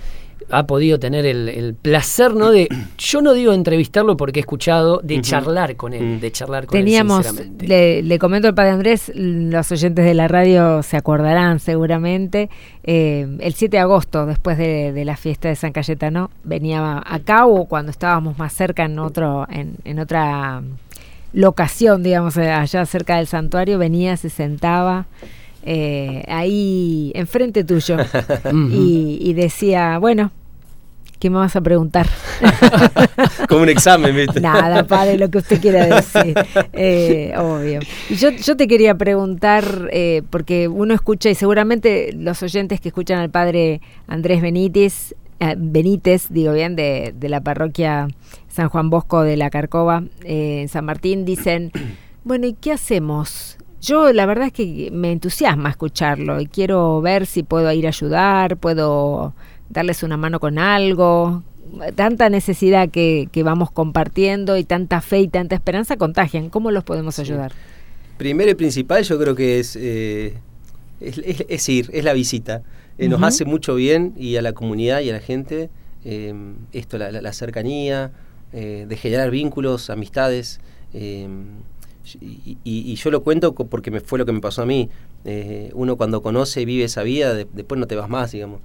[SPEAKER 3] ha podido tener el, placer, ¿no? De, *clears throat* yo no digo entrevistarlo porque he escuchado, de charlar con él, de charlar con
[SPEAKER 2] Teníamos,
[SPEAKER 3] él,
[SPEAKER 2] Le, le comento al padre Andrés, los oyentes de la radio se acordarán seguramente, eh, el 7 de agosto, después de, la fiesta de San Cayetano, venía acá o cuando estábamos más cerca en otro, en, en otra locación, digamos, allá cerca del santuario, venía, se sentaba eh, ahí enfrente tuyo. *laughs* Y, decía, bueno, ¿qué me vas a preguntar? *laughs*
[SPEAKER 4] Como un examen, ¿viste?
[SPEAKER 2] Nada, padre, lo que usted quiera decir. Eh, obvio. Y yo, yo te quería preguntar, eh, porque uno escucha, y seguramente los oyentes que escuchan al padre Andrés Benítez, Benítez, digo bien, de, de, la parroquia San Juan Bosco de la Carcova, en San Martín, dicen, *clears throat* bueno, ¿y qué hacemos? Yo la verdad es que me entusiasma escucharlo y quiero ver si puedo ir a ayudar, puedo darles una mano con algo. Tanta necesidad que, vamos compartiendo y tanta fe y tanta esperanza contagian. ¿Cómo los podemos ayudar?
[SPEAKER 4] Primero y principal yo creo que es, eh, es, ir, es la visita. Eh, nos hace mucho bien y a la comunidad y a la gente eh, esto, la, cercanía, de generar vínculos, amistades. Y, yo lo cuento porque me fue lo que me pasó a mí. Eh, uno cuando conoce y vive esa vida, después no te vas más, digamos.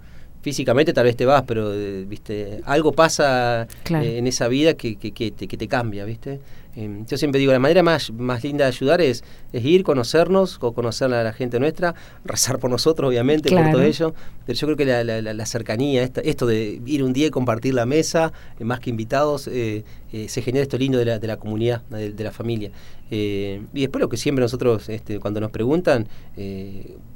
[SPEAKER 4] Físicamente tal vez te vas, pero eh, viste algo pasa eh, en esa vida que, que, que, te, que te cambia, ¿viste? Em, yo siempre digo, la manera más, más linda de ayudar es, es ir, conocernos, o conocer a la gente nuestra, rezar por nosotros, obviamente, por todo ello. Pero yo creo que la, la, cercanía, esto de ir un día y compartir la mesa, eh, más que invitados, eh, eh, se genera esto lindo de la, de la comunidad, de, la familia. y después lo que siempre nosotros, este, cuando nos preguntan,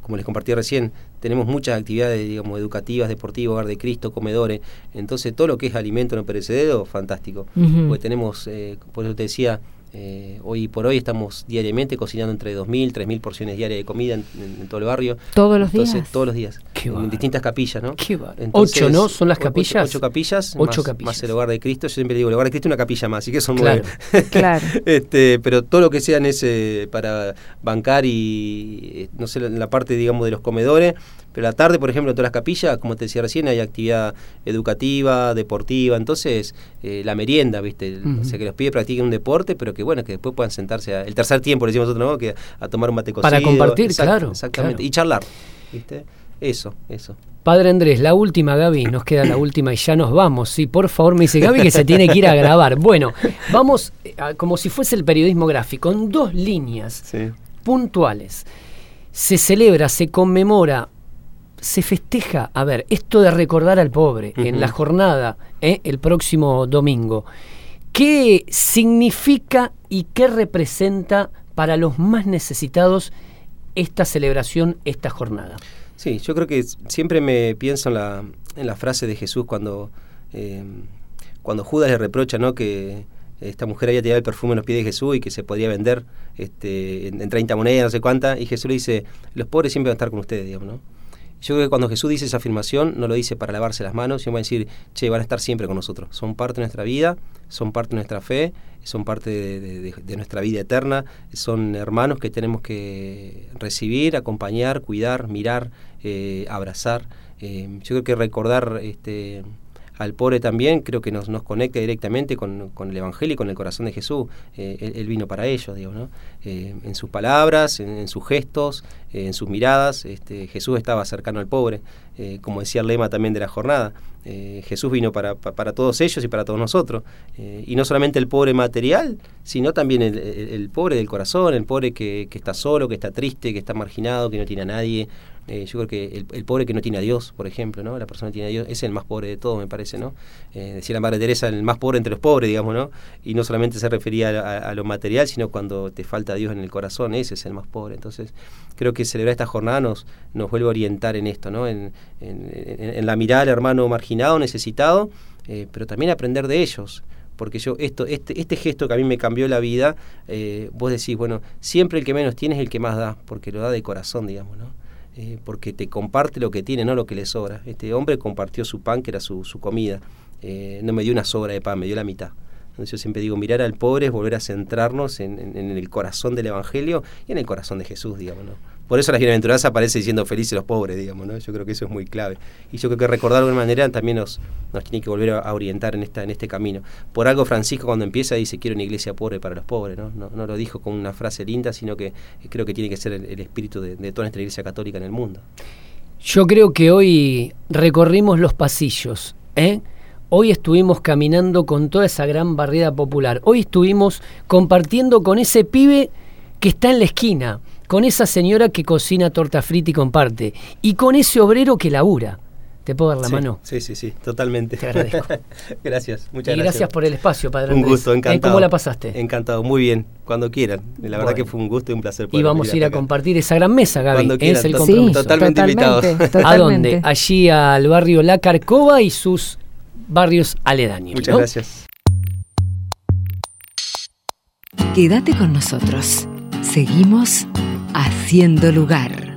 [SPEAKER 4] como les compartí recién, tenemos muchas actividades, digamos, educativas, deportivas, hogar de Cristo, comedores. Entonces, todo lo que es alimento no perecedero, fantástico. Porque tenemos, por eso te decía, eh, hoy por hoy estamos diariamente cocinando entre 2.000, 3.000 porciones diarias de comida en, todo el barrio.
[SPEAKER 2] ¿Todos los días?
[SPEAKER 4] Todos los días. en distintas capillas, ¿no?
[SPEAKER 3] ¿Ocho, no? ¿Son las capillas?
[SPEAKER 4] Ocho, capillas,
[SPEAKER 3] ocho
[SPEAKER 4] más,
[SPEAKER 3] capillas.
[SPEAKER 4] más el hogar de Cristo. Yo siempre digo, el hogar de Cristo es una capilla más, así que son
[SPEAKER 2] claro.
[SPEAKER 4] nueve. *laughs*
[SPEAKER 2] claro.
[SPEAKER 4] este, pero todo lo que sean ese para bancar y, eh, no sé, la parte, digamos, de los comedores, pero la tarde, por ejemplo, en todas las capillas, como te decía recién, hay actividad educativa, deportiva, entonces eh, la merienda, ¿viste? O sea, que los pibes practiquen un deporte, pero que bueno, que después puedan sentarse a, el tercer tiempo, le decimos nosotros, ¿no? Que a tomar un mate cocido.
[SPEAKER 3] Para compartir, claro.
[SPEAKER 4] Exactamente, y charlar, ¿viste? Eso, eso.
[SPEAKER 3] Padre Andrés, la última, Gaby, nos queda la última y ya nos vamos. Sí, por favor, me dice Gaby que se tiene que ir a grabar. Bueno, vamos eh, como si fuese el periodismo gráfico, en dos líneas puntuales. Se celebra, se conmemora se festeja, a ver, esto de recordar al pobre en la jornada, ¿eh? el próximo domingo, ¿qué significa y qué representa para los más necesitados esta celebración, esta jornada?
[SPEAKER 4] Sí, yo creo que siempre me pienso en la, en la frase de Jesús cuando, eh, cuando Judas le reprocha ¿no? que esta mujer había tirado el perfume en los pies de Jesús y que se podía vender este, en, en 30 monedas, no sé cuántas, y Jesús le dice, los pobres siempre van a estar con ustedes, digamos, ¿no? Yo creo que cuando Jesús dice esa afirmación, no lo dice para lavarse las manos, sino va a decir, che, van a estar siempre con nosotros. Son parte de nuestra vida, son parte de nuestra fe, son parte de, nuestra vida eterna, son hermanos que tenemos que recibir, acompañar, cuidar, mirar, eh, abrazar. Eh, yo creo que recordar este, al pobre también creo que nos, nos conecta directamente con, el Evangelio y con el corazón de Jesús. Eh, él, vino para ellos, digo, ¿no? Eh, en sus palabras, en, sus gestos, eh, en sus miradas, este, Jesús estaba cercano al pobre, como decía el lema también de la jornada. Jesús vino para, para, todos ellos y para todos nosotros. y no solamente el pobre material, sino también el, pobre del corazón, el pobre que, que está solo, que está triste, que está marginado, que no tiene a nadie. Eh, yo creo que el, pobre que no tiene a Dios, por ejemplo, ¿no? La persona que tiene a Dios es el más pobre de todo, me parece, ¿no? Eh, decía la Madre Teresa, el más pobre entre los pobres, digamos, ¿no? Y no solamente se refería a, lo material, sino cuando te falta Dios en el corazón, ese es el más pobre. Entonces, creo que celebrar esta jornada nos, nos vuelve a orientar en esto, ¿no? En, la mirada al hermano marginado, necesitado, eh, pero también aprender de ellos porque yo esto este, este gesto que a mí me cambió la vida, vos decís, bueno, siempre el que menos tiene es el que más da, porque lo da de corazón, digamos, ¿no? Eh, porque te comparte lo que tiene, no lo que le sobra. Este hombre compartió su pan, que era su, su comida. Eh, no me dio una sobra de pan, me dio la mitad. Entonces yo siempre digo, mirar al pobre es volver a centrarnos en, en, el corazón del Evangelio y en el corazón de Jesús, digamos. ¿no? Por eso las bienaventuranzas aparece diciendo felices los pobres, digamos, ¿no? Yo creo que eso es muy clave. Y yo creo que recordar de alguna manera también nos, nos tiene que volver a, orientar en, esta, en este camino. Por algo Francisco cuando empieza dice, quiero una iglesia pobre para los pobres, ¿no? No, lo dijo con una frase linda, sino que creo que tiene que ser el, espíritu de, toda nuestra iglesia católica en el mundo.
[SPEAKER 3] Yo creo que hoy recorrimos los pasillos, ¿eh? Hoy estuvimos caminando con toda esa gran barriada popular. Hoy estuvimos compartiendo con ese pibe que está en la esquina, con esa señora que cocina torta frita y comparte, y con ese obrero que labura. ¿Te puedo dar la mano?
[SPEAKER 4] Sí, sí, sí, totalmente.
[SPEAKER 3] Te agradezco. *laughs*
[SPEAKER 4] gracias, muchas
[SPEAKER 3] y
[SPEAKER 4] gracias.
[SPEAKER 3] gracias por el espacio, Padre
[SPEAKER 4] Un gusto,
[SPEAKER 3] ¿Eh?
[SPEAKER 4] encantado.
[SPEAKER 3] ¿Cómo la pasaste?
[SPEAKER 4] Encantado, muy bien, cuando quieran. La verdad
[SPEAKER 3] Bueno.
[SPEAKER 4] que fue un gusto y un placer.
[SPEAKER 3] Y
[SPEAKER 4] poder
[SPEAKER 3] vamos a ir a
[SPEAKER 4] acá.
[SPEAKER 3] compartir esa gran mesa, Gaby.
[SPEAKER 4] Cuando quieran,
[SPEAKER 3] es el compromiso.
[SPEAKER 4] totalmente invitados.
[SPEAKER 3] ¿A dónde? Allí al barrio La Carcova y sus barrios aledaños.
[SPEAKER 4] Muchas
[SPEAKER 3] ¿no?
[SPEAKER 4] gracias.
[SPEAKER 1] Quédate con nosotros. Seguimos haciendo lugar.